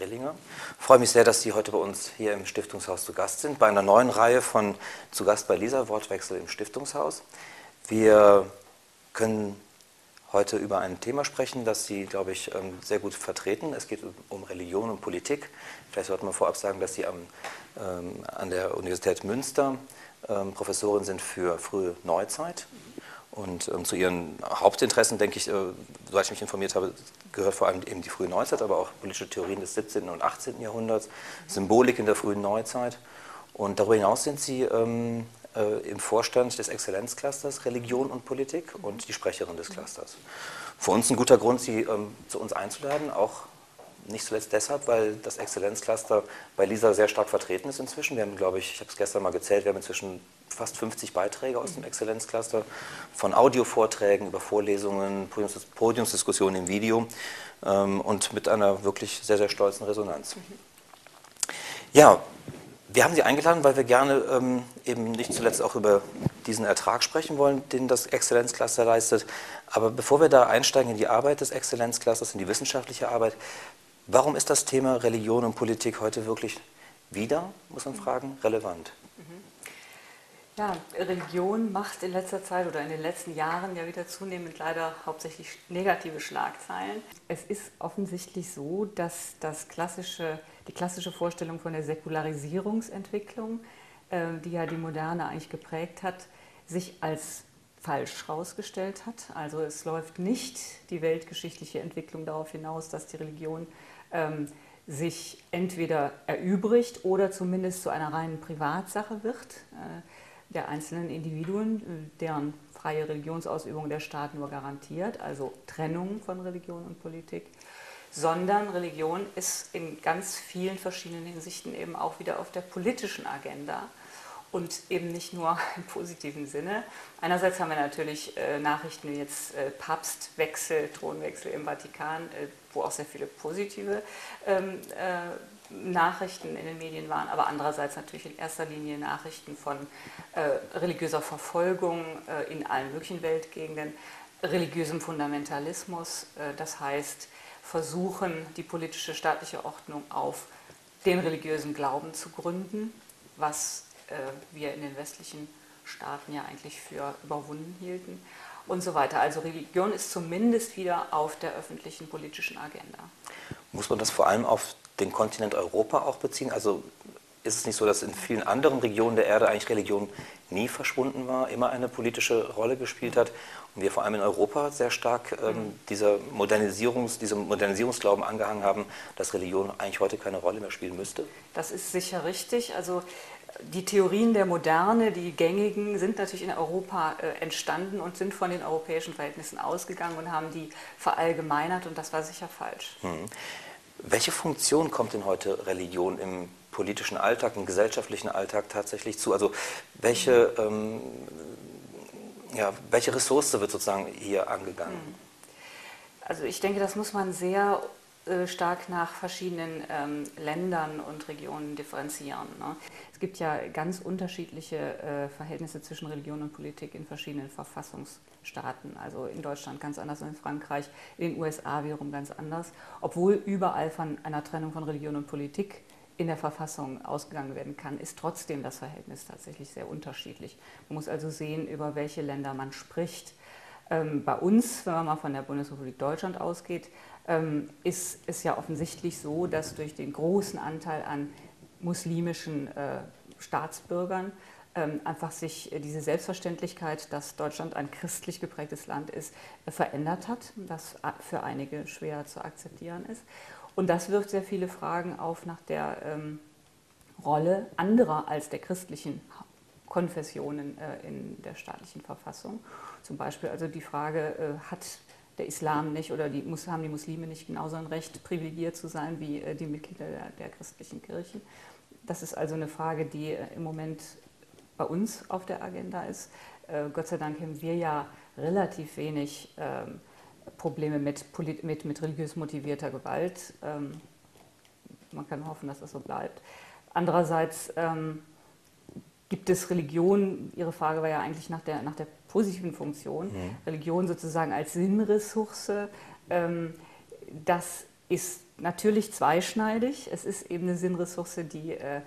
Stoll-Berg-Rillinger. Ich freue mich sehr, dass Sie heute bei uns hier im Stiftungshaus zu Gast sind, bei einer neuen Reihe von Zu Gast bei Lisa, Wortwechsel im Stiftungshaus. Wir können heute über ein Thema sprechen, das Sie, glaube ich, ähm, sehr gut vertreten. Es geht um Religion und Politik. Vielleicht sollte man vorab sagen, dass Sie am, ähm, an der Universität Münster ähm, Professorin sind für frühe Neuzeit. Und ähm, zu ihren Hauptinteressen, denke ich, äh, soweit ich mich informiert habe, gehört vor allem eben die frühe Neuzeit, aber auch politische Theorien des 17. und 18. Jahrhunderts, Symbolik in der frühen Neuzeit. Und darüber hinaus sind Sie ähm, äh, im Vorstand des Exzellenzclusters Religion und Politik und die Sprecherin des Clusters. Für uns ein guter Grund, Sie ähm, zu uns einzuladen, auch nicht zuletzt deshalb, weil das Exzellenzcluster bei Lisa sehr stark vertreten ist inzwischen. Wir haben, glaube ich, ich habe es gestern mal gezählt, wir haben inzwischen fast 50 Beiträge aus dem Exzellenzcluster, von Audiovorträgen über Vorlesungen, Podiumsdiskussionen im Video ähm, und mit einer wirklich sehr, sehr stolzen Resonanz. Ja, wir haben Sie eingeladen, weil wir gerne ähm, eben nicht zuletzt auch über diesen Ertrag sprechen wollen, den das Exzellenzcluster leistet. Aber bevor wir da einsteigen in die Arbeit des Exzellenzclusters, in die wissenschaftliche Arbeit, warum ist das Thema Religion und Politik heute wirklich wieder, muss man fragen, relevant? Ja, Religion macht in letzter Zeit oder in den letzten Jahren ja wieder zunehmend leider hauptsächlich negative Schlagzeilen. Es ist offensichtlich so, dass das klassische, die klassische Vorstellung von der Säkularisierungsentwicklung, äh, die ja die Moderne eigentlich geprägt hat, sich als falsch herausgestellt hat. Also es läuft nicht die weltgeschichtliche Entwicklung darauf hinaus, dass die Religion ähm, sich entweder erübrigt oder zumindest zu einer reinen Privatsache wird. Äh, der einzelnen Individuen, äh, deren freie Religionsausübung der Staat nur garantiert, also Trennung von Religion und Politik, sondern Religion ist in ganz vielen verschiedenen Hinsichten eben auch wieder auf der politischen Agenda und eben nicht nur im positiven Sinne. Einerseits haben wir natürlich äh, Nachrichten wie jetzt äh, Papstwechsel, Thronwechsel im Vatikan, äh, wo auch sehr viele positive ähm, äh, Nachrichten in den Medien waren, aber andererseits natürlich in erster Linie Nachrichten von äh, religiöser Verfolgung äh, in allen möglichen Weltgegenden, religiösem Fundamentalismus, das heißt versuchen, die politische staatliche Ordnung auf den religiösen Glauben zu gründen, was wir in den westlichen Staaten ja eigentlich für überwunden hielten und so weiter. Also Religion ist zumindest wieder auf der öffentlichen politischen Agenda. Muss man das vor allem auf den Kontinent Europa auch beziehen? Also ist es nicht so, dass in vielen anderen Regionen der Erde eigentlich Religion nie verschwunden war, immer eine politische Rolle gespielt hat und wir vor allem in Europa sehr stark ähm, mhm. dieser Modernisierungs, diesem Modernisierungsglauben angehangen haben, dass Religion eigentlich heute keine Rolle mehr spielen müsste? Das ist sicher richtig. Also die Theorien der Moderne, die gängigen, sind natürlich in Europa äh, entstanden und sind von den europäischen Verhältnissen ausgegangen und haben die verallgemeinert und das war sicher falsch. Mhm. Welche Funktion kommt denn heute Religion im politischen Alltag, im gesellschaftlichen Alltag tatsächlich zu? Also welche, ähm, ja, welche Ressource wird sozusagen hier angegangen? Hm. Also ich denke, das muss man sehr stark nach verschiedenen ähm, Ländern und Regionen differenzieren. Ne? Es gibt ja ganz unterschiedliche äh, Verhältnisse zwischen Religion und Politik in verschiedenen Verfassungsstaaten. Also in Deutschland ganz anders in Frankreich, in den USA wiederum ganz anders, obwohl überall von einer Trennung von Religion und Politik in der Verfassung ausgegangen werden kann, ist trotzdem das Verhältnis tatsächlich sehr unterschiedlich. Man muss also sehen, über welche Länder man spricht. Ähm, bei uns, wenn man mal von der Bundesrepublik Deutschland ausgeht, ist es ja offensichtlich so, dass durch den großen Anteil an muslimischen äh, Staatsbürgern ähm, einfach sich diese Selbstverständlichkeit, dass Deutschland ein christlich geprägtes Land ist, verändert hat, das für einige schwer zu akzeptieren ist. Und das wirft sehr viele Fragen auf nach der ähm, Rolle anderer als der christlichen Konfessionen äh, in der staatlichen Verfassung. Zum Beispiel also die Frage, äh, hat der Islam nicht oder die, haben die Muslime nicht genauso ein Recht, privilegiert zu sein wie äh, die Mitglieder der, der, christlichen Kirchen? Das ist also eine Frage, die äh, im Moment bei uns auf der Agenda ist. Äh, Gott sei Dank haben wir ja relativ wenig ähm, Probleme mit, mit, mit religiös motivierter Gewalt. Ähm, man kann hoffen, dass das so bleibt. Andererseits ähm, gibt es Religion, Ihre Frage war ja eigentlich nach der, nach der positiven Funktion, mhm. Religion sozusagen als Sinnressource, ähm, das ist natürlich zweischneidig. Es ist eben eine Sinnressource, die äh,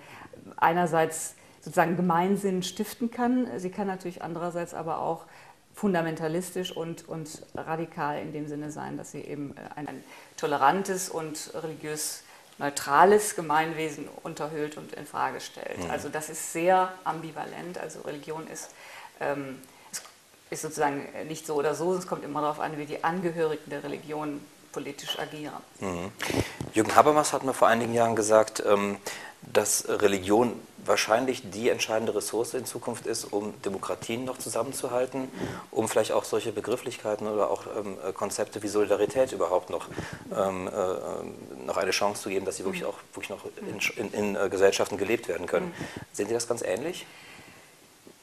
einerseits sozusagen Gemeinsinn stiften kann. Sie kann natürlich andererseits aber auch fundamentalistisch und, und radikal in dem Sinne sein, dass sie eben äh, ein, ein tolerantes und religiös neutrales Gemeinwesen unterhöhlt und in Frage stellt. Mhm. Also das ist sehr ambivalent. Also Religion ist, ähm, ist sozusagen nicht so oder so. Es kommt immer darauf an, wie die Angehörigen der Religion politisch agieren. Mhm. Jürgen Habermas hat mir vor einigen Jahren gesagt, ähm, dass Religion wahrscheinlich die entscheidende Ressource in Zukunft ist, um Demokratien noch zusammenzuhalten, um vielleicht auch solche Begrifflichkeiten oder auch ähm, Konzepte wie Solidarität überhaupt noch, ähm, äh, noch eine Chance zu geben, dass sie wirklich auch wirklich noch in, in, in äh, Gesellschaften gelebt werden können. Sehen Sie das ganz ähnlich?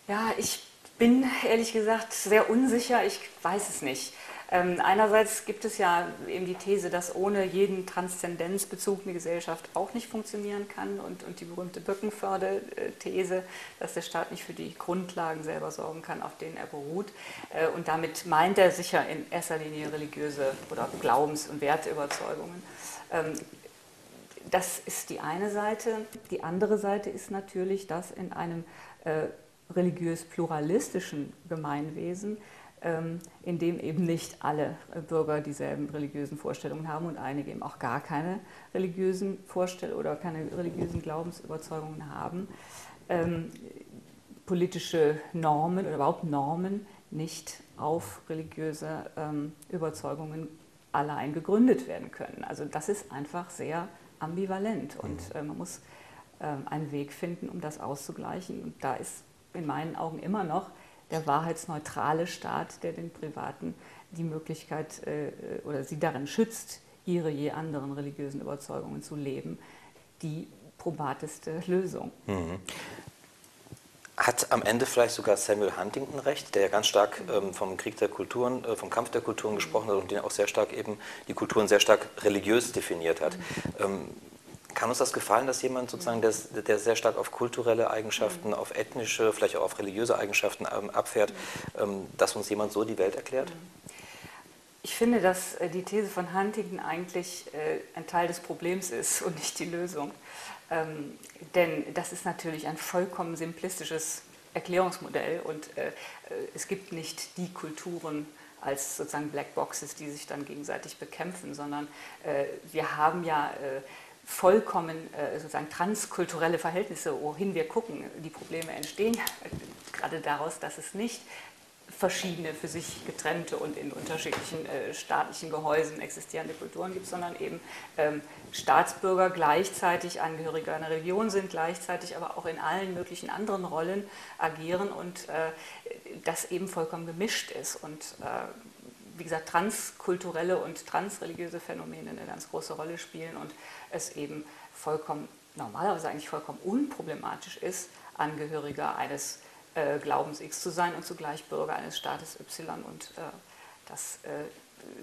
Ja, ich bin ehrlich gesagt sehr unsicher. Ich weiß es nicht. Ähm, einerseits gibt es ja eben die These, dass ohne jeden Transzendenzbezug eine Gesellschaft auch nicht funktionieren kann und, und die berühmte Böckenförde-These, dass der Staat nicht für die Grundlagen selber sorgen kann, auf denen er beruht. Äh, und damit meint er sicher in erster Linie religiöse oder Glaubens- und Werteüberzeugungen. Ähm, das ist die eine Seite. Die andere Seite ist natürlich, dass in einem äh, religiös-pluralistischen Gemeinwesen ähm, in dem eben nicht alle Bürger dieselben religiösen Vorstellungen haben und einige eben auch gar keine religiösen Vorstellungen oder keine religiösen Glaubensüberzeugungen haben, ähm, politische Normen oder überhaupt Normen nicht auf religiöse ähm, Überzeugungen allein gegründet werden können. Also das ist einfach sehr ambivalent und mhm. äh, man muss einen Weg finden, um das auszugleichen. Und da ist in meinen Augen immer noch der wahrheitsneutrale Staat, der den Privaten die Möglichkeit äh, oder sie darin schützt, ihre je anderen religiösen Überzeugungen zu leben, die probateste Lösung. Mhm. Hat am Ende vielleicht sogar Samuel Huntington recht, der ja ganz stark ähm, vom Krieg der Kulturen, äh, vom Kampf der Kulturen gesprochen hat und den auch sehr stark eben die Kulturen sehr stark religiös definiert hat. Mhm. Ähm, kann uns das gefallen, dass jemand sozusagen, der, der sehr stark auf kulturelle Eigenschaften, mhm. auf ethnische, vielleicht auch auf religiöse Eigenschaften ähm, abfährt, ähm, dass uns jemand so die Welt erklärt? Mhm. Ich finde, dass äh, die These von Huntington eigentlich äh, ein Teil des Problems ist und nicht die Lösung. Ähm, denn das ist natürlich ein vollkommen simplistisches Erklärungsmodell und äh, es gibt nicht die Kulturen, als sozusagen Blackboxes, die sich dann gegenseitig bekämpfen, sondern wir haben ja vollkommen äh, sozusagen transkulturelle Verhältnisse, wohin wir gucken. Die Probleme entstehen gerade daraus, dass es nicht verschiedene für sich getrennte und in unterschiedlichen äh, staatlichen Gehäusen existierende Kulturen gibt, sondern eben ähm, Staatsbürger gleichzeitig Angehörige einer Religion sind, gleichzeitig aber auch in allen möglichen anderen Rollen agieren und äh, das eben vollkommen gemischt ist. Und äh, wie gesagt, transkulturelle und transreligiöse Phänomene eine ganz große Rolle spielen und es eben vollkommen, normalerweise eigentlich vollkommen unproblematisch ist, Angehöriger eines äh, Glaubens X zu sein und zugleich Bürger eines Staates Y. Und äh, das äh,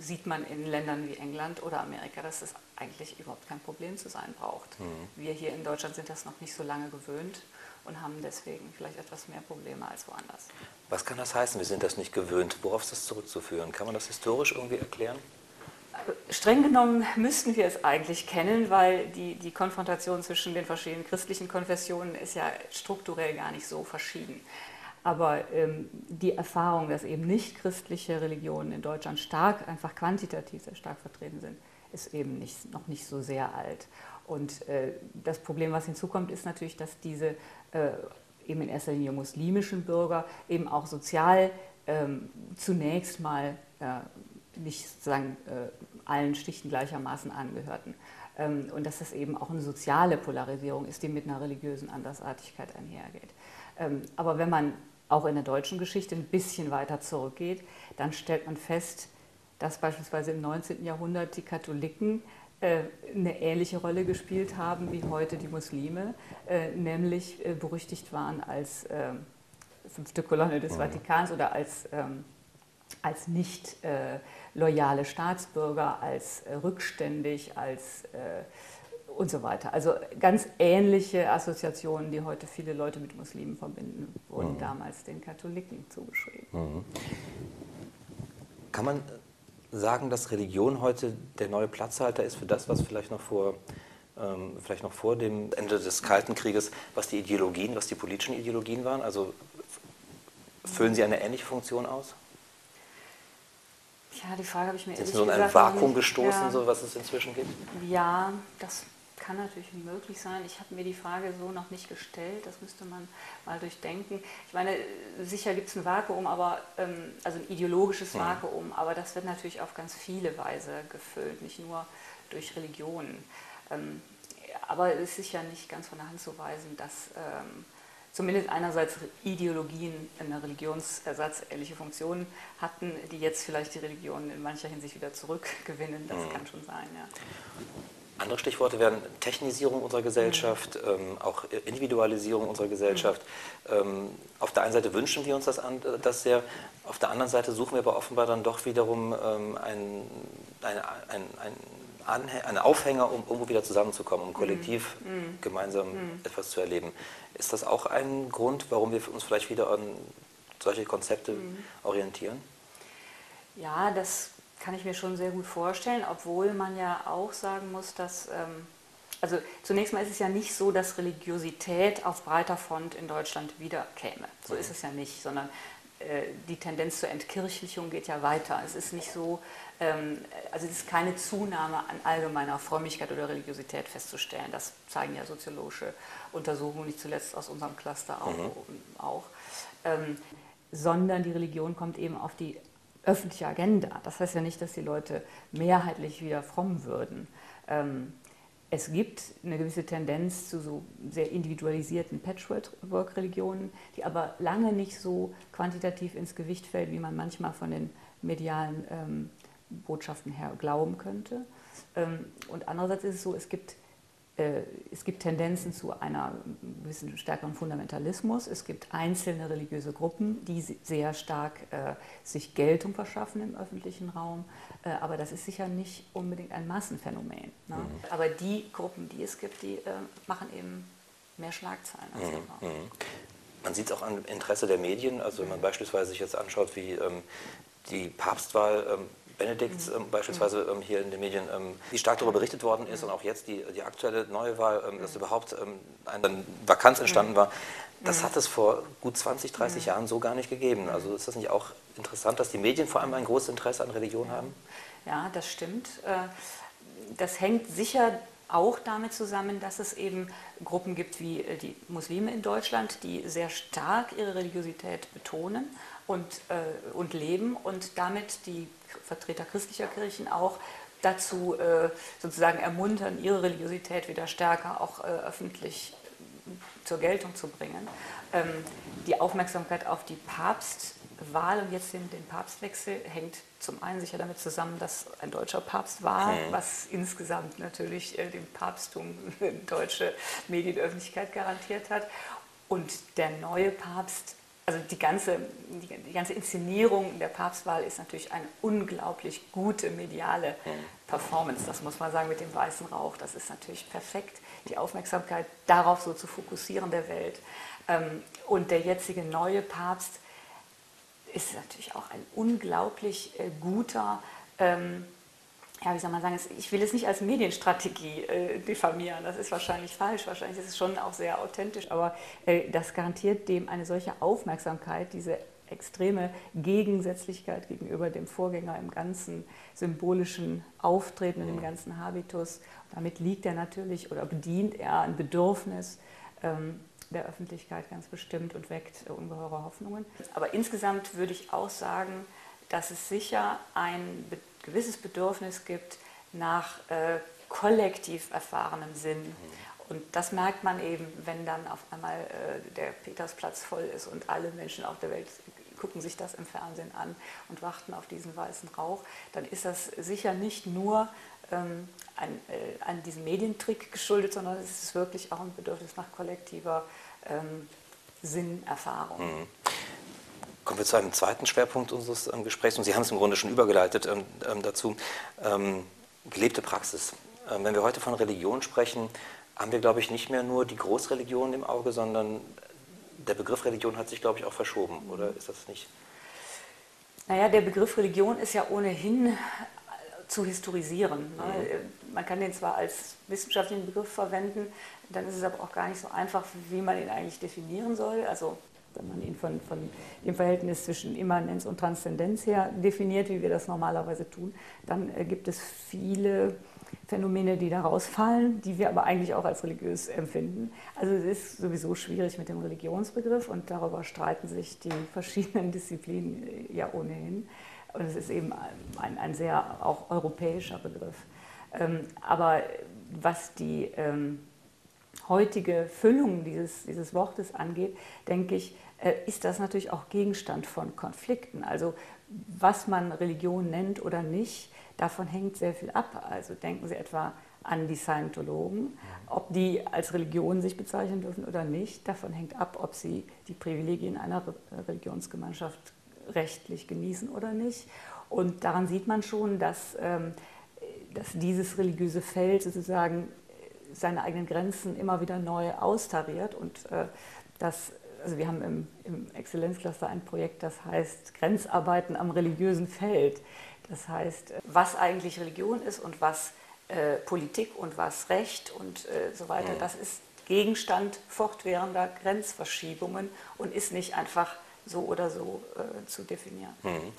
sieht man in Ländern wie England oder Amerika, dass es eigentlich überhaupt kein Problem zu sein braucht. Mhm. Wir hier in Deutschland sind das noch nicht so lange gewöhnt und haben deswegen vielleicht etwas mehr Probleme als woanders. Was kann das heißen? Wir sind das nicht gewöhnt. Worauf ist das zurückzuführen? Kann man das historisch irgendwie erklären? Streng genommen müssten wir es eigentlich kennen, weil die, die Konfrontation zwischen den verschiedenen christlichen Konfessionen ist ja strukturell gar nicht so verschieden. Aber ähm, die Erfahrung, dass eben nicht christliche Religionen in Deutschland stark, einfach quantitativ sehr stark vertreten sind, ist eben nicht, noch nicht so sehr alt. Und äh, das Problem, was hinzukommt, ist natürlich, dass diese äh, eben in erster Linie muslimischen Bürger, eben auch sozial ähm, zunächst mal äh, nicht sozusagen äh, allen Stichten gleichermaßen angehörten. Ähm, und dass das eben auch eine soziale Polarisierung ist, die mit einer religiösen Andersartigkeit einhergeht. Ähm, aber wenn man auch in der deutschen Geschichte ein bisschen weiter zurückgeht, dann stellt man fest, dass beispielsweise im 19. Jahrhundert die Katholiken eine ähnliche Rolle gespielt haben wie heute die Muslime, äh, nämlich äh, berüchtigt waren als fünfte Kolonne des mhm. Vatikans oder als, ähm, als nicht loyale Staatsbürger, als rückständig, als und so weiter. Also ganz ähnliche Assoziationen, die heute viele Leute mit Muslimen verbinden, wurden mhm. damals den Katholiken zugeschrieben. Mhm. Kann man sagen, dass Religion heute der neue Platzhalter ist für das, was vielleicht noch vor, ähm, vielleicht noch vor dem Ende des Kalten Krieges, was die Ideologien, was die politischen Ideologien waren? Also füllen sie eine ähnliche Funktion aus? Ja, die Frage habe ich mir Sind Sie so in ein Vakuum gestoßen, ja. so was es inzwischen gibt? Ja, das kann natürlich möglich sein. Ich habe mir die Frage so noch nicht gestellt. Das müsste man mal durchdenken. Ich meine, sicher gibt es ein Vakuum, aber ähm, also ein ideologisches ja. Vakuum, aber das wird natürlich auf ganz viele Weise gefüllt, nicht nur durch Religionen. Ähm, aber es ist sicher nicht ganz von der Hand zu weisen, dass ähm, zumindest einerseits Ideologien eine religionsersatzähnliche Funktion hatten, die jetzt vielleicht die Religion in mancher Hinsicht wieder zurückgewinnen. Das mhm. kann schon sein, ja. Andere Stichworte wären Technisierung unserer Gesellschaft, mhm. ähm, auch Individualisierung unserer Gesellschaft. Mhm. Ähm, auf der einen Seite wünschen wir uns das, an, das, sehr, auf der anderen Seite suchen wir aber offenbar dann doch wiederum ähm, ein, ein, ein, ein Aufhänger, um irgendwo wieder zusammenzukommen, um kollektiv mhm. mhm. gemeinsam mhm. etwas zu erleben. Ist das auch ein Grund, warum wir uns vielleicht wieder an solche Konzepte mhm. orientieren? Ja, das kann ich mir schon sehr gut vorstellen, obwohl man ja auch sagen muss, dass, ähm, also zunächst mal ist es ja nicht so, dass Religiosität auf breiter Front in Deutschland wiederkäme. So ist es ja nicht, sondern äh, die Tendenz zur Entkirchlichung geht ja weiter. Es ist nicht so, ähm, also es ist keine Zunahme an allgemeiner Frömmigkeit oder Religiosität festzustellen. Das zeigen ja soziologische Untersuchungen, nicht zuletzt aus unserem Cluster auch. Mhm. auch. Ähm, sondern die Religion kommt eben auf die öffentliche Agenda. Das heißt ja nicht, dass die Leute mehrheitlich wieder fromm würden. Ähm, es gibt eine gewisse Tendenz zu so sehr individualisierten Patchwork-Religionen, die aber lange nicht so quantitativ ins Gewicht fällt, wie man manchmal von den medialen ähm, Botschaften her glauben könnte. Ähm, und andererseits ist es so, es gibt es gibt Tendenzen zu einer gewissen stärkeren Fundamentalismus. Es gibt einzelne religiöse Gruppen, die sehr stark äh, sich Geltung verschaffen im öffentlichen Raum. Äh, aber das ist sicher nicht unbedingt ein Massenphänomen. Ne? Mhm. Aber die Gruppen, die es gibt, die äh, machen eben mehr Schlagzeilen als mhm. immer. Mhm. Man sieht es auch am Interesse der Medien. Also wenn man beispielsweise sich jetzt anschaut, wie ähm, die Papstwahl ähm, Benedikts ähm, beispielsweise ähm, hier in den Medien, ähm, wie stark darüber berichtet worden ist und auch jetzt die, die aktuelle neue Wahl, ähm, dass überhaupt ähm, eine Vakanz entstanden war. Das hat es vor gut 20, 30 Jahren so gar nicht gegeben. Also ist das nicht auch interessant, dass die Medien vor allem ein großes Interesse an Religion haben? Ja, das stimmt. Äh, das hängt sicher auch damit zusammen, dass es eben Gruppen gibt wie äh, die Muslime in Deutschland, die sehr stark ihre Religiosität betonen und, äh, und leben und damit die Vertreter christlicher Kirchen auch dazu äh, sozusagen ermuntern, ihre Religiosität wieder stärker auch äh, öffentlich zur Geltung zu bringen. Ähm, die Aufmerksamkeit auf die Papstwahl und jetzt den, den, Papstwechsel hängt zum einen sicher damit zusammen, dass ein deutscher Papst war, mhm. was insgesamt natürlich äh, dem Papsttum deutsche Medienöffentlichkeit garantiert hat. Und der neue Papst also die ganze, die, die, ganze Inszenierung der Papstwahl ist natürlich eine unglaublich gute mediale Performance. Das muss man sagen mit dem weißen Rauch. Das ist natürlich perfekt, die Aufmerksamkeit darauf so zu fokussieren der Welt. Ähm, und der jetzige neue Papst ist natürlich auch ein unglaublich äh, guter ähm, ja, wie soll man sagen, ich will es nicht als Medienstrategie äh, diffamieren, das ist wahrscheinlich falsch, wahrscheinlich ist es schon auch sehr authentisch, aber äh, das garantiert dem eine solche Aufmerksamkeit, diese extreme Gegensätzlichkeit gegenüber dem Vorgänger im ganzen symbolischen Auftreten und im ganzen Habitus. Damit liegt er natürlich oder bedient er ein Bedürfnis, ähm, der Öffentlichkeit ganz bestimmt und weckt ungeheure Hoffnungen. Aber insgesamt würde ich auch sagen, dass es sicher ein gewisses Bedürfnis gibt nach äh, kollektiv erfahrenem Sinn. Und das merkt man eben, wenn dann auf einmal äh, der Petersplatz voll ist und alle Menschen auf der Welt gucken sich das im Fernsehen an und warten auf diesen weißen Rauch, dann ist das sicher nicht nur ähm, an, äh, an diesem Medientrick geschuldet, sondern es ist wirklich auch ein Bedürfnis nach kollektiver ähm, Sinnerfahrung. Mhm. Kommen wir zu einem zweiten Schwerpunkt unseres ähm, Gesprächs und Sie haben es im Grunde schon übergeleitet ähm, ähm dazu. Gelebte Praxis. Wenn wir heute von Religion sprechen, haben wir, glaube ich, nicht mehr nur die Großreligion im Auge, sondern der Begriff Religion hat sich, glaube ich, auch verschoben, oder ist das nicht? Naja, der Begriff Religion ist ja ohnehin zu historisieren. Ne? Mhm. Man kann den zwar als wissenschaftlichen Begriff verwenden, dann ist es aber auch gar nicht so einfach, wie man ihn eigentlich definieren soll. Also wenn man ihn von, von dem Verhältnis zwischen Immanenz und Transzendenz her definiert, wie wir das normalerweise tun, dann äh, gibt es viele Phänomene, die da rausfallen, die wir aber eigentlich auch als religiös empfinden. Also es ist sowieso schwierig mit dem Religionsbegriff und darüber streiten sich die verschiedenen Disziplinen äh, ja ohnehin. Und es ist eben ein, ein sehr auch europäischer Begriff. Ähm, aber was die ähm, heutige Füllung dieses, dieses Wortes angeht, denke ich, ist das natürlich auch Gegenstand von Konflikten. Also was man Religion nennt oder nicht, davon hängt sehr viel ab. Also denken Sie etwa an die Scientologen, ob die als Religion sich bezeichnen dürfen oder nicht, davon hängt ab, ob sie die Privilegien einer Religionsgemeinschaft rechtlich genießen oder nicht. Und daran sieht man schon, dass, ähm, dass dieses religiöse Feld sozusagen seine eigenen Grenzen immer wieder neu austariert und äh, dass also wir haben im, im, Exzellenzcluster ein Projekt, das heißt Grenzarbeiten am religiösen Feld. Das heißt, was eigentlich Religion ist und was äh, Politik und was Recht und äh, so weiter, mhm. das ist Gegenstand fortwährender Grenzverschiebungen und ist nicht einfach so oder so äh, zu definieren. Mhm.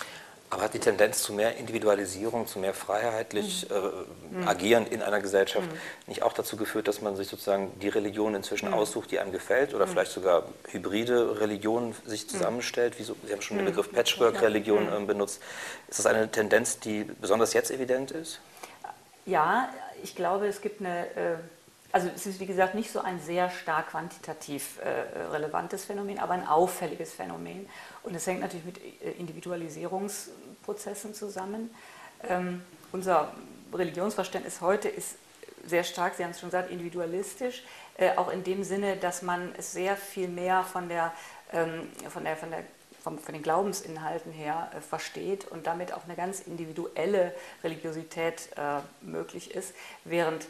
Aber hat die Tendenz zu mehr Individualisierung, zu mehr freiheitlich mhm. äh, mhm. Agieren in einer Gesellschaft mhm. nicht auch dazu geführt, dass man sich sozusagen die Religion inzwischen mhm. aussucht, die einem gefällt oder mhm. vielleicht sogar hybride Religionen sich mhm. zusammenstellt? Wie so, Sie haben schon den Begriff Patchwork-Religion äh, benutzt. Ist das eine Tendenz, die besonders jetzt evident ist? Ja, ich glaube, es gibt eine. Äh also es ist wie gesagt nicht so ein sehr stark quantitativ äh, relevantes Phänomen, aber ein auffälliges Phänomen. Und es hängt natürlich mit äh, Individualisierungsprozessen zusammen. Ähm, unser Religionsverständnis heute ist sehr stark, Sie haben es schon gesagt, individualistisch, äh, auch in dem Sinne, dass man es sehr viel mehr von der, ähm, von der, von der von, von den Glaubensinhalten her äh, versteht und damit auch eine ganz individuelle Religiosität äh, möglich ist, während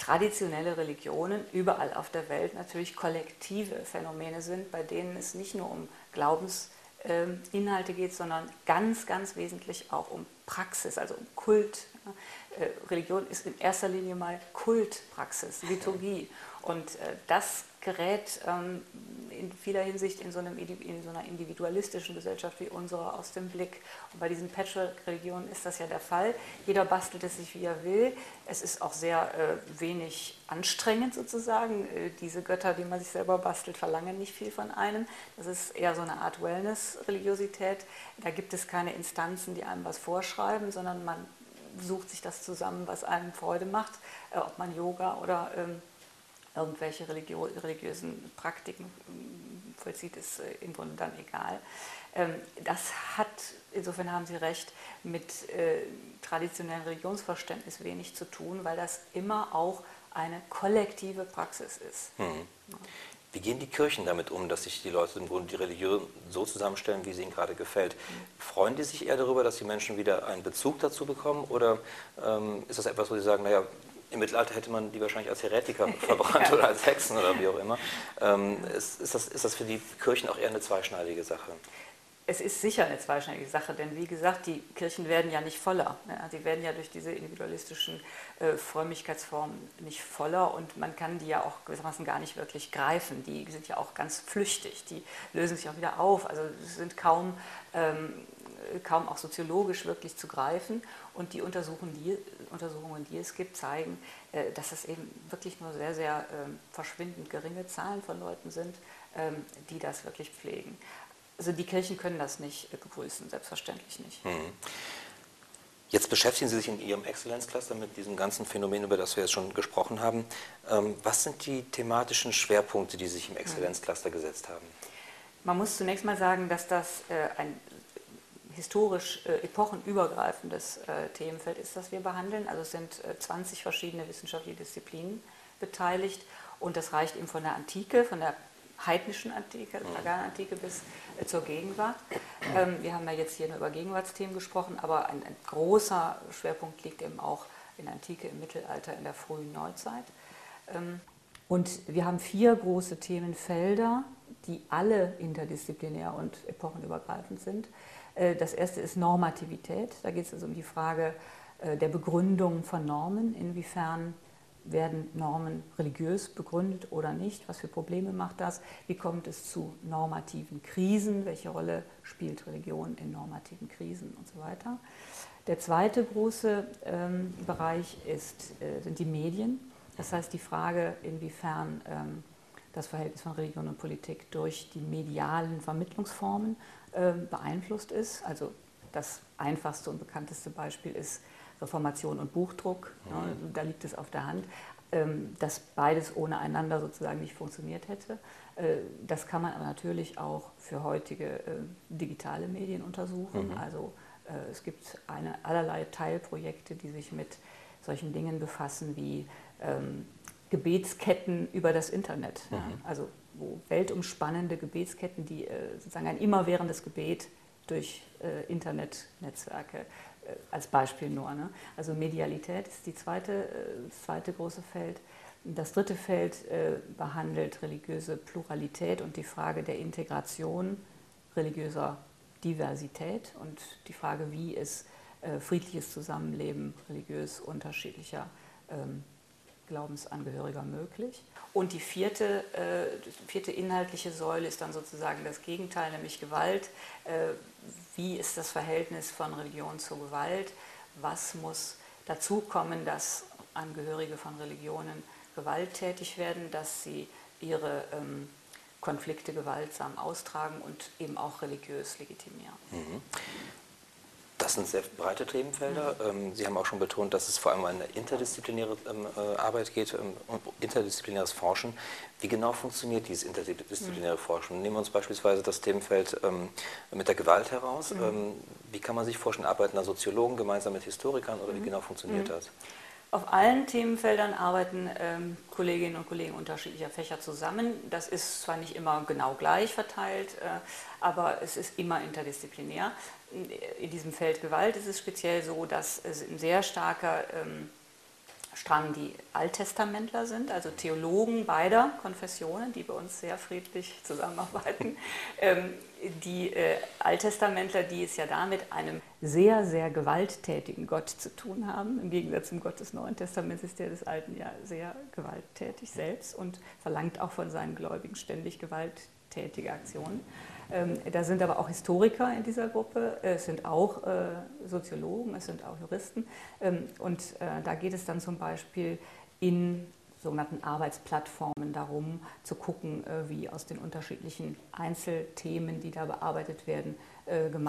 traditionelle Religionen überall auf der Welt natürlich kollektive Phänomene sind, bei denen es nicht nur um Glaubensinhalte geht, sondern ganz, ganz wesentlich auch um Praxis, also um Kult. Äh, Religion ist in erster Linie mal Kultpraxis, Liturgie. Und äh, das gerät ähm, in vieler Hinsicht in so, einem, in so, einer individualistischen Gesellschaft wie unsere aus dem Blick. Und bei diesen Patchwork-Religionen ist das ja der Fall. Jeder bastelt es sich, wie er will. Es ist auch sehr äh, wenig anstrengend sozusagen. Äh, diese Götter, die man sich selber bastelt, verlangen nicht viel von einem. Das ist eher so eine Art Wellness-Religiosität. Da gibt es keine Instanzen, die einem was vorschreiben, sondern man sucht sich das zusammen, was einem Freude macht, äh, ob man Yoga oder ähm, irgendwelche Religio religiösen Praktiken ähm, vollzieht, ist äh, im Grunde dann egal. Ähm, das hat, insofern haben Sie recht, mit äh, traditionellem Religionsverständnis wenig zu tun, weil das immer auch eine kollektive Praxis ist. Hm. Wie gehen die Kirchen damit um, dass sich die Leute im Grunde die Religion so zusammenstellen, wie sie ihnen gerade gefällt? Freuen die sich eher darüber, dass die Menschen wieder einen Bezug dazu bekommen? Oder ähm, ist das etwas, wo sie sagen, naja, im Mittelalter hätte man die wahrscheinlich als Heretiker verbrannt ja. oder als Hexen oder wie auch immer. Ähm, ist, ist, das, ist das für die Kirchen auch eher eine zweischneidige Sache? Es ist sicher eine zweischneidige Sache, denn wie gesagt, die Kirchen werden ja nicht voller. Sie werden ja durch diese individualistischen äh, Frömmigkeitsformen nicht voller und man kann die ja auch gewissermaßen gar nicht wirklich greifen. Die sind ja auch ganz flüchtig, die lösen sich auch wieder auf, also sind kaum, ähm, kaum auch soziologisch wirklich zu greifen und die untersuchen die Untersuchungen, die es gibt, zeigen, äh, dass es eben wirklich nur sehr, sehr ähm, verschwindend geringe Zahlen von Leuten sind, ähm, die das wirklich pflegen. Also die Kirchen können das nicht begrüßen, selbstverständlich nicht. Mhm. Jetzt beschäftigen Sie sich in Ihrem Exzellenzcluster mit diesem ganzen Phänomen, über das wir jetzt schon gesprochen haben. Ähm, was sind die thematischen Schwerpunkte, die Sie sich im Exzellenzcluster gesetzt haben? Man muss zunächst mal sagen, dass das äh, ein historisch äh, epochenübergreifendes äh, Themenfeld ist, das wir behandeln. Also es sind 20 verschiedene wissenschaftliche Disziplinen beteiligt und das reicht eben von der Antike, von der heidnischen Antike, der Paganantike bis äh, zur Gegenwart. Ähm, wir haben ja jetzt hier nur über Gegenwartsthemen gesprochen, aber ein, ein, großer Schwerpunkt liegt eben auch in Antike, im Mittelalter, in der frühen Neuzeit. Ähm, und wir haben vier große Themenfelder, die alle interdisziplinär und epochenübergreifend sind. Äh, das erste ist Normativität. Da geht es also um die Frage äh, der Begründung von Normen, inwiefern werden Normen religiös begründet oder nicht? Was für Probleme macht das? Wie kommt es zu normativen Krisen? Welche Rolle spielt Religion in normativen Krisen und so weiter? Der zweite große ähm, Bereich ist, äh, sind die Medien. Das heißt die Frage, inwiefern ähm, das Verhältnis von Religion und Politik durch die medialen Vermittlungsformen äh, beeinflusst ist. Also das einfachste und bekannteste Beispiel ist Reformation und Buchdruck. Mhm. da liegt es auf der Hand, ähm, dass beides ohne einander sozusagen nicht funktioniert hätte. Äh, das kann man aber natürlich auch für heutige äh, digitale Medien untersuchen. Mhm. Also äh, es gibt eine, allerlei Teilprojekte, die sich mit solchen Dingen befassen wie ähm, Gebetsketten über das Internet. Mhm. Ja? Also wo weltumspannende Gebetsketten, die äh, sozusagen ein immerwährendes Gebet durch äh, Internetnetzwerke äh, als Beispiel nur. Ne? Also Medialität ist die zweite, das zweite große Feld. Das dritte Feld behandelt religiöse Pluralität und die Frage der Integration religiöser Diversität und die Frage, wie ist friedliches Zusammenleben religiös unterschiedlicher ähm, Glaubensangehöriger möglich. Und die vierte, äh, vierte inhaltliche Säule ist dann sozusagen das Gegenteil, nämlich Gewalt. Äh, wie ist das Verhältnis von Religion zur Gewalt? Was muss dazu kommen, dass Angehörige von Religionen gewalttätig werden, dass sie ihre ähm, Konflikte gewaltsam austragen und eben auch religiös legitimieren? Mhm. Das sind sehr breite Themenfelder. Mhm. Sie haben auch schon betont, dass es vor allem um eine interdisziplinäre ähm, äh, Arbeit geht, um interdisziplinäres Forschen. Wie genau funktioniert dieses interdisziplinäre mhm. Forschen? Nehmen wir uns beispielsweise das Themenfeld ähm, mit der Gewalt heraus. Mhm. wie kann man sich vorstellen, arbeiten da Soziologen gemeinsam mit Historikern oder wie genau funktioniert das? Auf allen Themenfeldern arbeiten ähm, Kolleginnen und Kollegen unterschiedlicher Fächer zusammen. Das ist zwar nicht immer genau gleich verteilt, äh, aber es ist immer interdisziplinär in diesem Feld Gewalt ist es speziell so, dass es ein sehr starker ähm, Strang die Alttestamentler sind, also Theologen beider Konfessionen, die bei uns sehr friedlich zusammenarbeiten. ähm, die äh, Alttestamentler, die es ja da mit einem sehr, sehr gewalttätigen Gott zu tun haben. Im Gegensatz zum Gott des Neuen Testaments ist der des Alten ja sehr gewalttätig selbst und verlangt auch von seinen Gläubigen ständig gewalttätige Aktionen. Ähm, da sind aber auch Historiker in dieser Gruppe, es sind auch äh, Soziologen, es sind auch Juristen. Ähm, und äh, da geht es dann zum Beispiel in sogenannten Arbeitsplattformen darum, zu gucken, äh, wie aus den unterschiedlichen Einzelthemen, die da bearbeitet werden, gemeinsame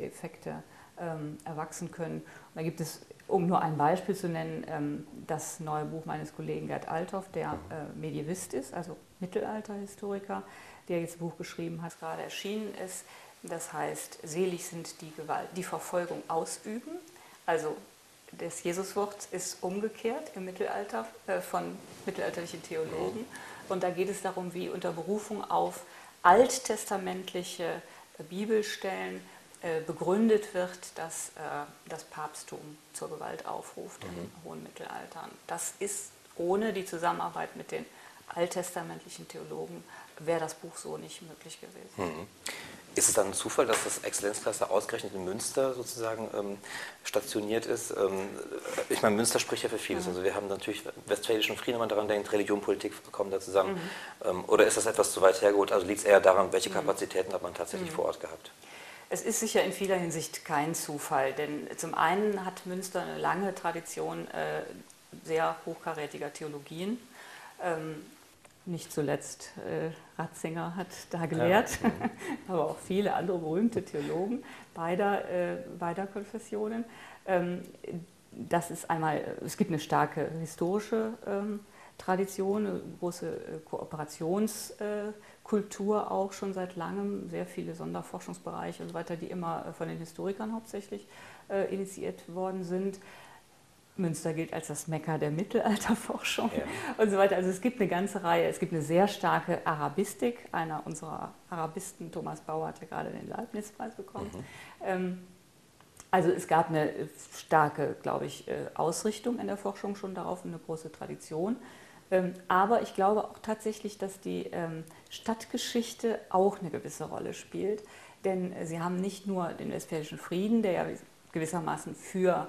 Effekte ähm, erwachsen können. Und da gibt es, um nur ein Beispiel zu nennen, das neue Buch meines Kollegen Gerd Althoff, der Medievist ist, also Mittelalterhistoriker, der jetzt ein Buch geschrieben hat, gerade erschienen ist. Das heißt, selig sind die Gewalt, die Verfolgung ausüben. Also das Jesuswort ist umgekehrt im Mittelalter äh, von mittelalterlichen Theologen. Und da geht es darum, wie unter Berufung auf alttestamentliche Bibelstellen äh, begründet wird, dass äh, das Papsttum zur Gewalt aufruft mhm. im hohen Mittelalter. Das ist ohne die Zusammenarbeit mit den alttestamentlichen Theologen wäre das Buch so nicht möglich gewesen. Mhm. Ist es dann ein Zufall, dass das Exzellenzcluster ausgerechnet in Münster sozusagen ähm, stationiert ist? Ähm, ich meine, Münster spricht ja für vieles. Mhm. Also wir haben natürlich westfälischen Frieden, wenn man daran denkt, Religion, Politik kommen da zusammen. Mhm. Ähm, oder ist das etwas zu weit hergeholt? Also liegt es eher daran, welche mhm. Kapazitäten hat man tatsächlich mhm. vor Ort gehabt? Es ist sicher in vieler Hinsicht kein Zufall, denn zum einen hat Münster eine lange Tradition äh, sehr hochkarätiger Theologien. Nicht zuletzt äh, Ratzinger hat da gelehrt, ja. aber auch viele andere berühmte Theologen beider, äh, beider Konfessionen. Ähm, das ist einmal, es gibt eine starke historische ähm, Tradition, eine große äh, Kooperationskultur auch schon seit langem, sehr viele Sonderforschungsbereiche und so weiter, die immer äh, von den Historikern hauptsächlich äh, initiiert worden sind. Münster gilt als das Mekka der Mittelalterforschung ja. und so weiter. Also es gibt eine ganze Reihe, es gibt eine sehr starke Arabistik. Einer unserer Arabisten, Thomas Bauer, hat ja gerade den Leibniz-Preis bekommen. Mhm. Ähm, also es gab eine starke, glaube ich, Ausrichtung in der Forschung schon darauf, eine große Tradition. Ähm, aber ich glaube auch tatsächlich, dass die ähm, Stadtgeschichte auch eine gewisse Rolle spielt. Denn sie haben nicht nur den Westfälischen Frieden, der ja gewissermaßen für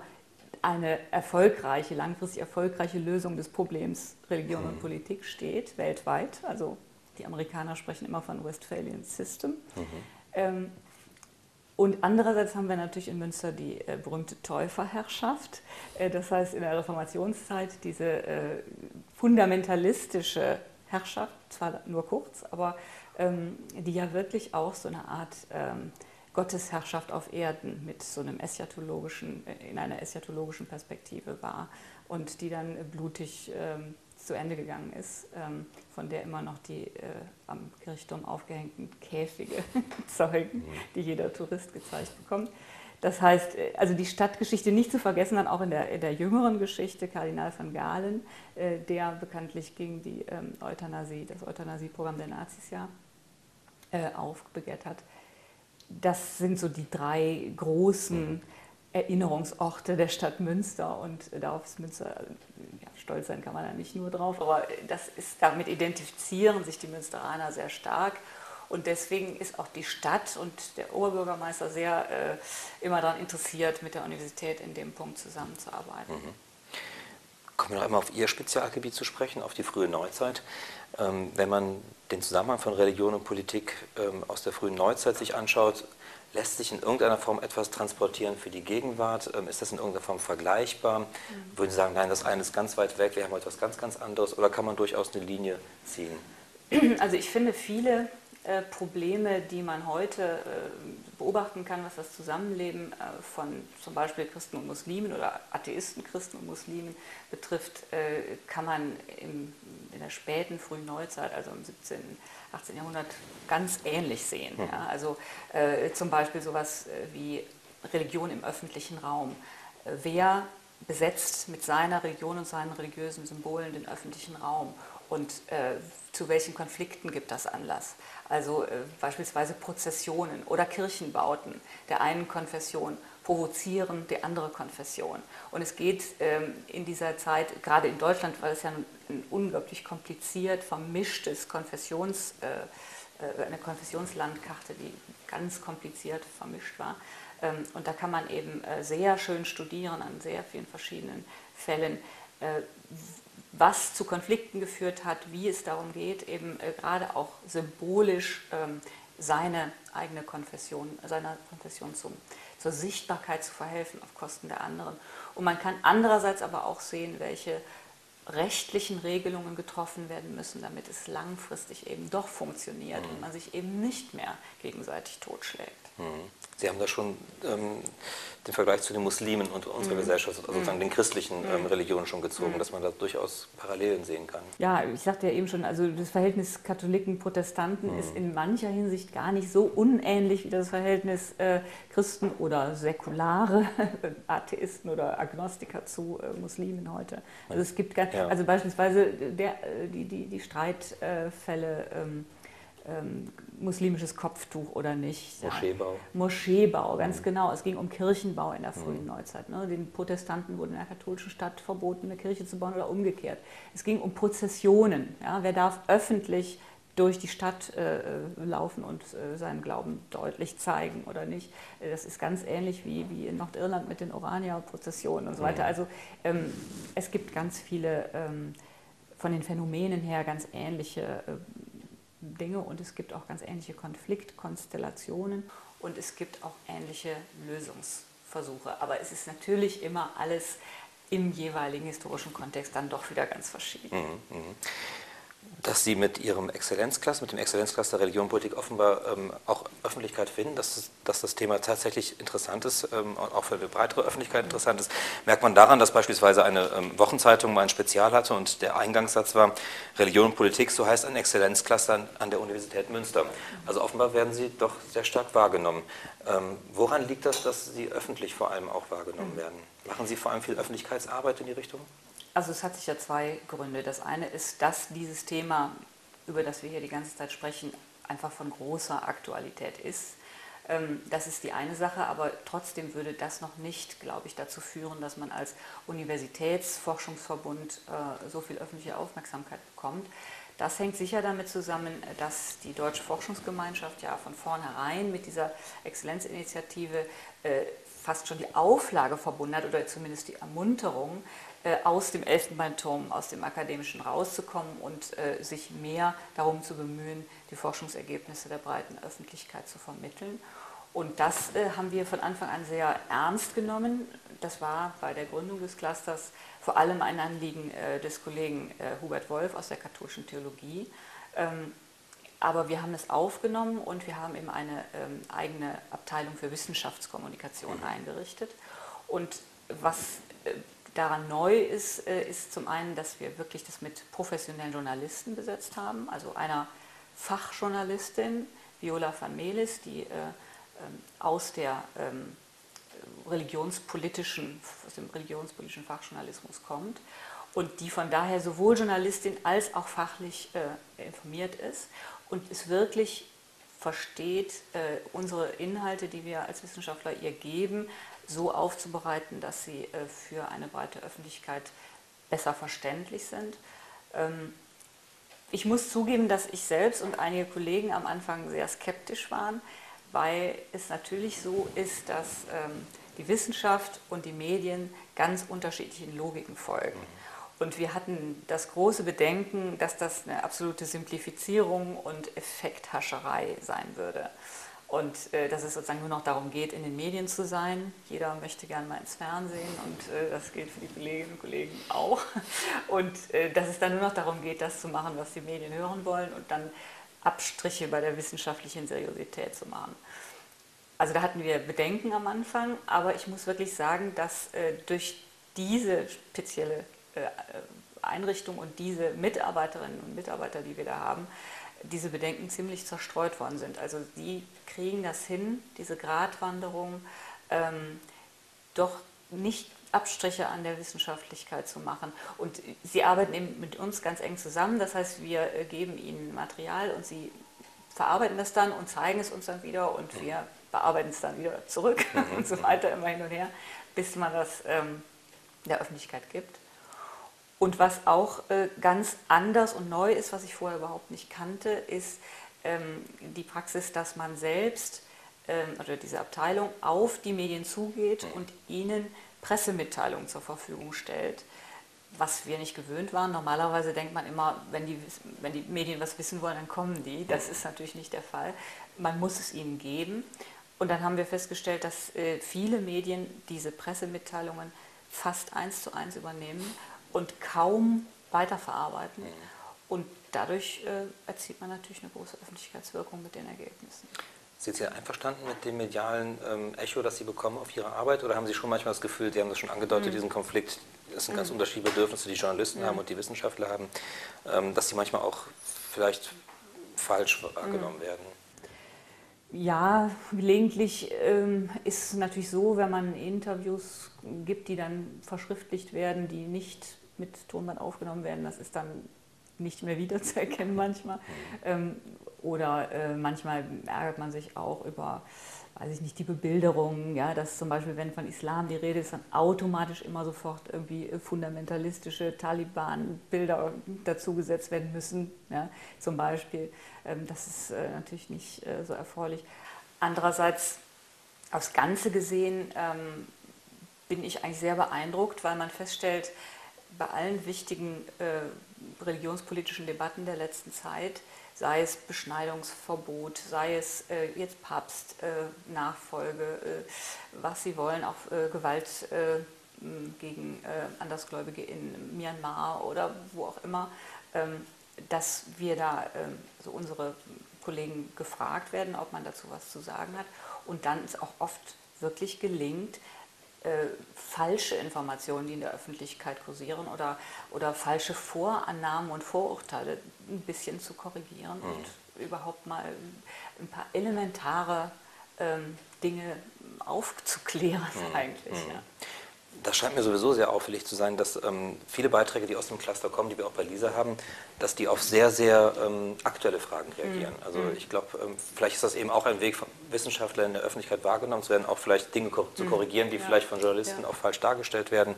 eine erfolgreiche, langfristig erfolgreiche Lösung des Problems Religion und mhm. Politik steht, weltweit. Also die Amerikaner sprechen immer von Westphalian System. Mhm. Ähm, und andererseits haben wir natürlich in Münster die äh, berühmte Täuferherrschaft. Äh, das heißt, in der Reformationszeit diese äh, fundamentalistische Herrschaft, zwar nur kurz, aber ähm, die ja wirklich auch so eine Art ähm, Gottesherrschaft auf Erden mit so einem eschatologischen, äh, in einer eschatologischen Perspektive war und die dann blutig ähm, zu Ende gegangen ist, ähm, von der immer noch die äh, am Kirchturm aufgehängten Käfige zeugen, mhm. die jeder Tourist gezeigt bekommt. Das heißt, äh, also die Stadtgeschichte nicht zu vergessen, dann auch in der, in der jüngeren Geschichte, Kardinal von Galen, äh, der bekanntlich gegen die ähm, Euthanasie, das Euthanasieprogramm der Nazis ja äh, aufbegehrt hat. Das sind so die drei großen mhm. Erinnerungsorte der Stadt Münster und darauf ist Münster ja, stolz sein kann man da nicht nur drauf, aber das ist, damit identifizieren sich die Münsteraner sehr stark. Und deswegen ist auch die Stadt und der Oberbürgermeister sehr äh, immer daran interessiert, mit der Universität in dem Punkt zusammenzuarbeiten. Mhm. Noch einmal auf Ihr Spezialgebiet zu sprechen, auf die frühe Neuzeit. Ähm, wenn man den Zusammenhang von Religion und Politik ähm, aus der frühen Neuzeit sich anschaut, Lässt sich in irgendeiner Form etwas transportieren für die Gegenwart? Ähm, ist das in irgendeiner Form vergleichbar? Mhm. Würden Sie sagen, nein, das eine ist ganz weit weg, wir haben etwas ganz, ganz anderes? Oder kann man durchaus eine Linie ziehen? Also ich finde viele Probleme, die man heute äh, beobachten kann, was das Zusammenleben äh, von zum Beispiel Christen und Muslimen oder Atheisten, Christen und Muslimen betrifft, kann man in der späten, frühen Neuzeit, also im 17., 18. Jahrhundert, ganz ähnlich sehen. Hm. Ja, also zum Beispiel sowas wie Religion im öffentlichen Raum. wer besetzt mit seiner Religion und seinen religiösen Symbolen den öffentlichen Raum und äh, zu welchen Konflikten gibt das Anlass. Also äh, beispielsweise Prozessionen oder Kirchenbauten der einen Konfession provozieren die andere Konfession. Und es geht ähm, in dieser Zeit, gerade in Deutschland, weil es ja ein, unglaublich kompliziert vermischtes Konfessions, äh, äh, eine Konfessionslandkarte, die ganz kompliziert vermischt war. Ähm, und da kann man eben äh, sehr schön studieren an sehr vielen verschiedenen Fällen, äh, was zu Konflikten geführt hat, wie es darum geht, eben äh, gerade auch symbolisch ähm, seine eigene Konfession, seiner Konfession zum, zur Sichtbarkeit zu verhelfen auf Kosten der anderen. Und man kann andererseits aber auch sehen, welche rechtlichen Regelungen getroffen werden müssen, damit es langfristig eben doch funktioniert mhm. und man sich eben nicht mehr gegenseitig totschlägt. Mhm. Sie haben da schon ähm, den Vergleich zu den Muslimen und unserer mhm. Gesellschaft, also sozusagen mhm. den christlichen ähm, mhm. Religionen schon gezogen, mhm. dass man da durchaus Parallelen sehen kann. Ja, ich sagte ja eben schon, also das Verhältnis Katholiken-Protestanten ist in mancher Hinsicht gar nicht so unähnlich wie das Verhältnis äh, Christen oder säkulare Atheisten oder Agnostiker zu äh, Muslimen heute. Also es gibt, ja. also beispielsweise der, äh, die, die, die Streitfälle. Ähm, ähm, muslimisches Kopftuch oder nicht. Moscheebau. Moscheebau, ganz mhm. genau. Es ging um Kirchenbau in der frühen mhm. Neuzeit. Ne? Den Protestanten wurde in der katholischen Stadt verboten, eine Kirche zu bauen oder umgekehrt. Es ging um Prozessionen. Ja? Wer darf öffentlich durch die Stadt äh, laufen und äh, seinen Glauben deutlich zeigen oder nicht. Das ist ganz ähnlich wie, wie in Nordirland mit den Orania-Prozessionen und so weiter. Mhm. Also ähm, es gibt ganz viele ähm, von den Phänomenen her ganz ähnliche äh, Dinge und es gibt auch ganz ähnliche Konfliktkonstellationen. und es gibt auch ähnliche Lösungsversuche. Aber es ist natürlich immer alles im jeweiligen historischen Kontext dann doch wieder ganz verschieden. Mhm, mh dass Sie mit Ihrem Exzellenzcluster, mit dem Exzellenzcluster Religion und Politik offenbar ähm, auch Öffentlichkeit finden, dass, dass, das Thema tatsächlich interessant ist, ähm, auch für eine breitere Öffentlichkeit interessant ist, merkt man daran, dass beispielsweise eine ähm, Wochenzeitung mal ein Spezial hatte und der Eingangssatz war Religion und Politik, so heißt ein Exzellenzcluster an der Universität Münster. Also offenbar werden Sie doch sehr stark wahrgenommen. Ähm, woran liegt das, dass Sie öffentlich vor allem auch wahrgenommen werden? Machen Sie vor allem viel Öffentlichkeitsarbeit in die Richtung? Also es hat sich ja zwei Gründe. Das eine ist, dass dieses Thema, über das wir hier die ganze Zeit sprechen, einfach von großer Aktualität ist. Ähm, das ist die eine Sache, aber trotzdem würde das noch nicht, glaube ich, dazu führen, dass man als Universitätsforschungsverbund äh, so viel öffentliche Aufmerksamkeit bekommt. Das hängt sicher damit zusammen, dass die Deutsche Forschungsgemeinschaft ja von vornherein mit dieser Exzellenzinitiative äh, fast schon die Auflage verbunden hat oder zumindest die Ermunterung, aus dem Elfenbeinturm, aus dem Akademischen rauszukommen und äh, sich mehr darum zu bemühen, die Forschungsergebnisse der breiten Öffentlichkeit zu vermitteln. Und das äh, haben wir von Anfang an sehr ernst genommen. Das war bei der Gründung des Clusters vor allem ein Anliegen des Kollegen Hubert Wolf aus der katholischen Theologie. Ähm, aber wir haben es aufgenommen und wir haben eben eine ähm, eigene Abteilung für Wissenschaftskommunikation mhm. eingerichtet. Und was daran neu ist, äh, ist zum einen, dass wir wirklich das mit professionellen Journalisten besetzt haben, also einer Fachjournalistin, Viola van Melis, die äh, ähm, aus, der, ähm, religionspolitischen, aus dem religionspolitischen Fachjournalismus kommt und die von daher sowohl Journalistin als auch fachlich äh, informiert ist und es wirklich versteht, unsere Inhalte, die wir als Wissenschaftler ihr geben, so aufzubereiten, dass sie äh, für eine breite Öffentlichkeit besser verständlich sind. Ähm, ich muss zugeben, dass ich selbst und einige Kollegen am Anfang sehr skeptisch waren, weil es natürlich so ist, dass ähm, die Wissenschaft und die Medien ganz unterschiedlichen Logiken folgen. Und wir hatten das große Bedenken, dass das eine absolute Simplifizierung und Effekthascherei sein würde. Und äh, dass es sozusagen nur noch darum geht, in den Medien zu sein. Jeder möchte gerne mal ins Fernsehen und äh, das gilt für die Kolleginnen und Kollegen auch. Und äh, dass es dann nur noch darum geht, das zu machen, was die Medien hören wollen und dann Abstriche bei der wissenschaftlichen Seriosität zu machen. Also da hatten wir Bedenken am Anfang, aber ich muss wirklich sagen, dass äh, durch diese spezielle äh, Einrichtung und diese Mitarbeiterinnen und Mitarbeiter, die wir da haben, diese Bedenken ziemlich zerstreut worden sind. Also die kriegen das hin, diese Gratwanderung, ähm, doch nicht Abstriche an der Wissenschaftlichkeit zu machen. Und sie arbeiten eben mit uns ganz eng zusammen. Das heißt, wir äh, geben ihnen Material und sie verarbeiten das dann und zeigen es uns dann wieder und wir bearbeiten es dann wieder zurück mhm. und so weiter, immer hin und her, bis man das ähm, der Öffentlichkeit gibt. Und was auch äh, ganz anders und neu ist, was ich vorher überhaupt nicht kannte, ist ähm, die Praxis, dass man selbst ähm, oder diese Abteilung auf die Medien zugeht und ihnen Pressemitteilungen zur Verfügung stellt, was wir nicht gewöhnt waren. Normalerweise denkt man immer, wenn die, wenn die Medien was wissen wollen, dann kommen die. Das ist natürlich nicht der Fall. Man muss es ihnen geben. Und dann haben wir festgestellt, dass äh, viele Medien diese Pressemitteilungen fast eins zu eins übernehmen und kaum weiterverarbeiten. Mhm. Und dadurch äh, erzielt man natürlich eine große Öffentlichkeitswirkung mit den Ergebnissen. Sind Sie einverstanden mit dem medialen ähm, Echo, das Sie bekommen auf Ihre Arbeit? Oder haben Sie schon manchmal das Gefühl, Sie haben das schon angedeutet, mhm. diesen Konflikt, das sind ganz mhm. unterschiedliche Bedürfnisse, die Journalisten mhm. haben und die Wissenschaftler haben, ähm, dass sie manchmal auch vielleicht falsch wahrgenommen mhm. werden? Ja, gelegentlich ähm, ist es natürlich so, wenn man Interviews gibt, die dann verschriftlicht werden, die nicht mit Tonband aufgenommen werden, das ist dann nicht mehr wiederzuerkennen manchmal. Ähm, oder äh, manchmal ärgert man sich auch über weiß ich nicht, die Bebilderung, ja, dass zum Beispiel, wenn von Islam die Rede ist, dann automatisch immer sofort irgendwie fundamentalistische Taliban-Bilder dazugesetzt werden müssen, ja, zum Beispiel. Ähm, das ist äh, natürlich nicht äh, so erfreulich. Andererseits, aufs Ganze gesehen, ähm, bin ich eigentlich sehr beeindruckt, weil man feststellt, bei allen wichtigen äh, religionspolitischen Debatten der letzten Zeit sei es Beschneidungsverbot, sei es äh, jetzt Papstnachfolge, äh, was sie wollen, auch äh, Gewalt äh, gegen äh, Andersgläubige in Myanmar oder wo auch immer, ähm, dass wir da ähm, so unsere Kollegen gefragt werden, ob man dazu was zu sagen hat. Und dann ist auch oft wirklich gelingt, äh, falsche Informationen, die in der Öffentlichkeit kursieren oder, oder falsche Vorannahmen und Vorurteile ein bisschen zu korrigieren mhm. und überhaupt mal ein paar elementare ähm, Dinge aufzuklären mhm. eigentlich. Mhm. Ja. Das scheint mir sowieso sehr auffällig zu sein, dass ähm, viele Beiträge, die aus dem Cluster kommen, die wir auch bei Lisa haben, dass die auf sehr, sehr ähm, aktuelle Fragen reagieren. Mhm. Also mhm. ich glaube, ähm, vielleicht ist das eben auch ein Weg von Wissenschaftlern in der Öffentlichkeit wahrgenommen zu werden, auch vielleicht Dinge ko zu mhm. korrigieren, die ja. vielleicht von Journalisten ja. auch falsch dargestellt werden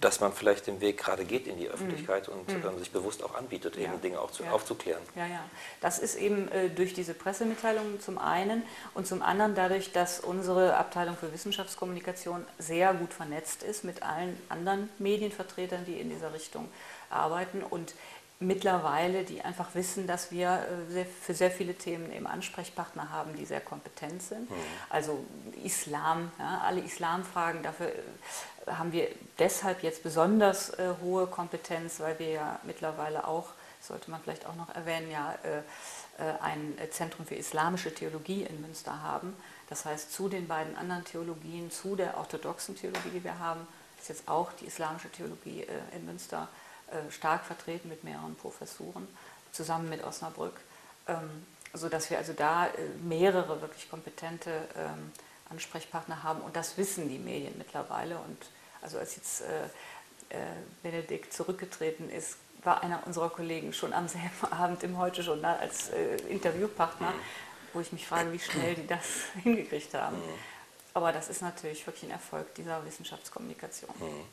dass man vielleicht den Weg gerade geht in die mhm. Öffentlichkeit mhm. und ähm, sich bewusst auch anbietet, eben ja. Dinge auch zu, ja. aufzuklären. Ja, ja. Das ist eben äh, durch diese Pressemitteilungen zum einen und zum anderen dadurch, dass unsere Abteilung für Wissenschaftskommunikation sehr gut vernetzt ist mit allen anderen Medienvertretern, die in dieser Richtung arbeiten und mittlerweile, die einfach wissen, dass wir äh, sehr, für sehr viele Themen eben Ansprechpartner haben, die sehr kompetent sind. Mhm. Also Islam, ja, alle Islamfragen, dafür äh, haben wir deshalb jetzt besonders äh, hohe Kompetenz, weil wir ja mittlerweile auch, sollte man vielleicht auch noch erwähnen, ja, äh, äh ein Zentrum für islamische Theologie in Münster haben. Das heißt, zu den beiden anderen Theologien, zu der orthodoxen Theologie, die wir haben, ist jetzt auch die islamische Theologie äh, in Münster äh, stark vertreten mit mehreren Professuren, zusammen mit Osnabrück, ähm, sodass wir also da äh, mehrere wirklich kompetente ähm, Ansprechpartner haben und das wissen die Medien mittlerweile. Und also als jetzt äh, Benedikt zurückgetreten ist, war einer unserer Kollegen schon am selben Abend im Heute-Journal als Interviewpartner, mhm. wo ich mich frage, wie schnell die das hingekriegt haben. Mhm. Aber das ist natürlich wirklich ein Erfolg dieser Wissenschaftskommunikation. Mhm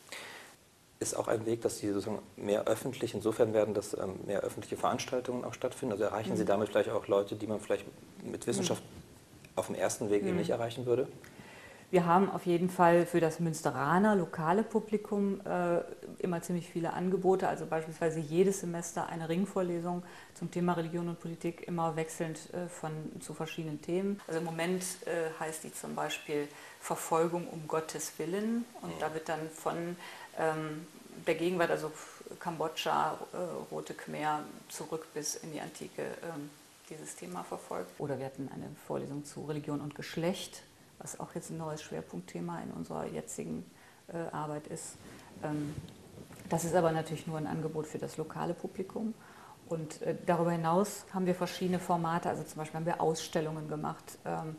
ist auch ein Weg, dass Sie sozusagen mehr öffentlich insofern werden, dass ähm, mehr öffentliche Veranstaltungen auch stattfinden. Also erreichen mhm. Sie damit vielleicht auch Leute, die man vielleicht mit Wissenschaft mhm. auf dem ersten Weg mhm. eben nicht erreichen würde? Wir haben auf jeden Fall für das Münsteraner lokale Publikum äh, immer ziemlich viele Angebote, also beispielsweise jedes Semester eine Ringvorlesung zum Thema Religion und Politik, immer wechselnd äh, von, zu verschiedenen Themen. Also im Moment äh, heißt die zum Beispiel Verfolgung um Gottes Willen und mhm. da wird dann von ähm, der Gegenwart, also Kambodscha, äh, Rote Khmer, zurück bis in die Antike ähm, dieses Thema verfolgt. Oder wir hatten eine Vorlesung zu Religion und Geschlecht, was auch jetzt ein neues Schwerpunktthema in unserer jetzigen äh, Arbeit ist. Ähm, das ist aber natürlich nur ein Angebot für das lokale Publikum. Und äh, darüber hinaus haben wir verschiedene Formate, also zum Beispiel haben wir Ausstellungen gemacht. Ähm,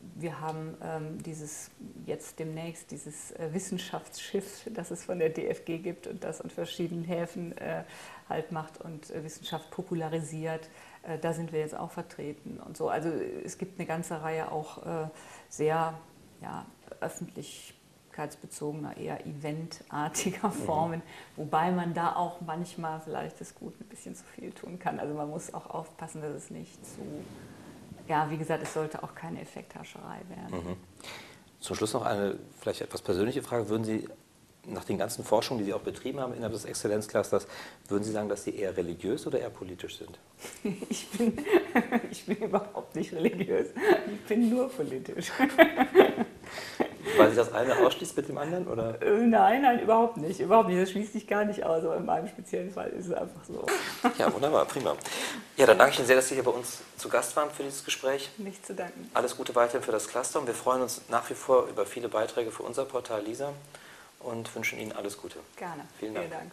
wir haben ähm, dieses jetzt demnächst dieses äh, Wissenschaftsschiff, das es von der DFG gibt und das an verschiedenen Häfen äh, halt macht und äh, Wissenschaft popularisiert. Äh, da sind wir jetzt auch vertreten und so. Also es gibt eine ganze Reihe auch äh, sehr ja, öffentlichkeitsbezogener, eher eventartiger mhm. Formen, mhm. wobei man da auch manchmal vielleicht das Gut ein bisschen zu viel tun kann. Also man muss auch aufpassen, dass es nicht zu ja, wie gesagt, es sollte auch keine Effekthascherei werden. Mhm. Zum Schluss noch eine vielleicht etwas persönliche Frage. Würden Sie nach den ganzen Forschungen, die Sie auch betrieben haben innerhalb des Exzellenzclusters, würden Sie sagen, dass Sie eher religiös oder eher politisch sind? Ich bin, ich bin überhaupt nicht religiös. Ich bin nur politisch. Weil sich das eine ausschließt mit dem anderen? Oder? Äh, nein, nein, überhaupt nicht. Überhaupt nicht. Das schließt sich gar nicht aus. Aber in meinem speziellen Fall ist es einfach so. Ja, wunderbar, prima. Ja, dann danke ich Ihnen sehr, dass Sie hier bei uns zu Gast waren für dieses Gespräch. Nicht zu danken. Alles Gute weiterhin für das Cluster und wir freuen uns nach wie vor über viele Beiträge für unser Portal Lisa und wünschen Ihnen alles Gute. Gerne. Vielen Dank. Vielen Dank.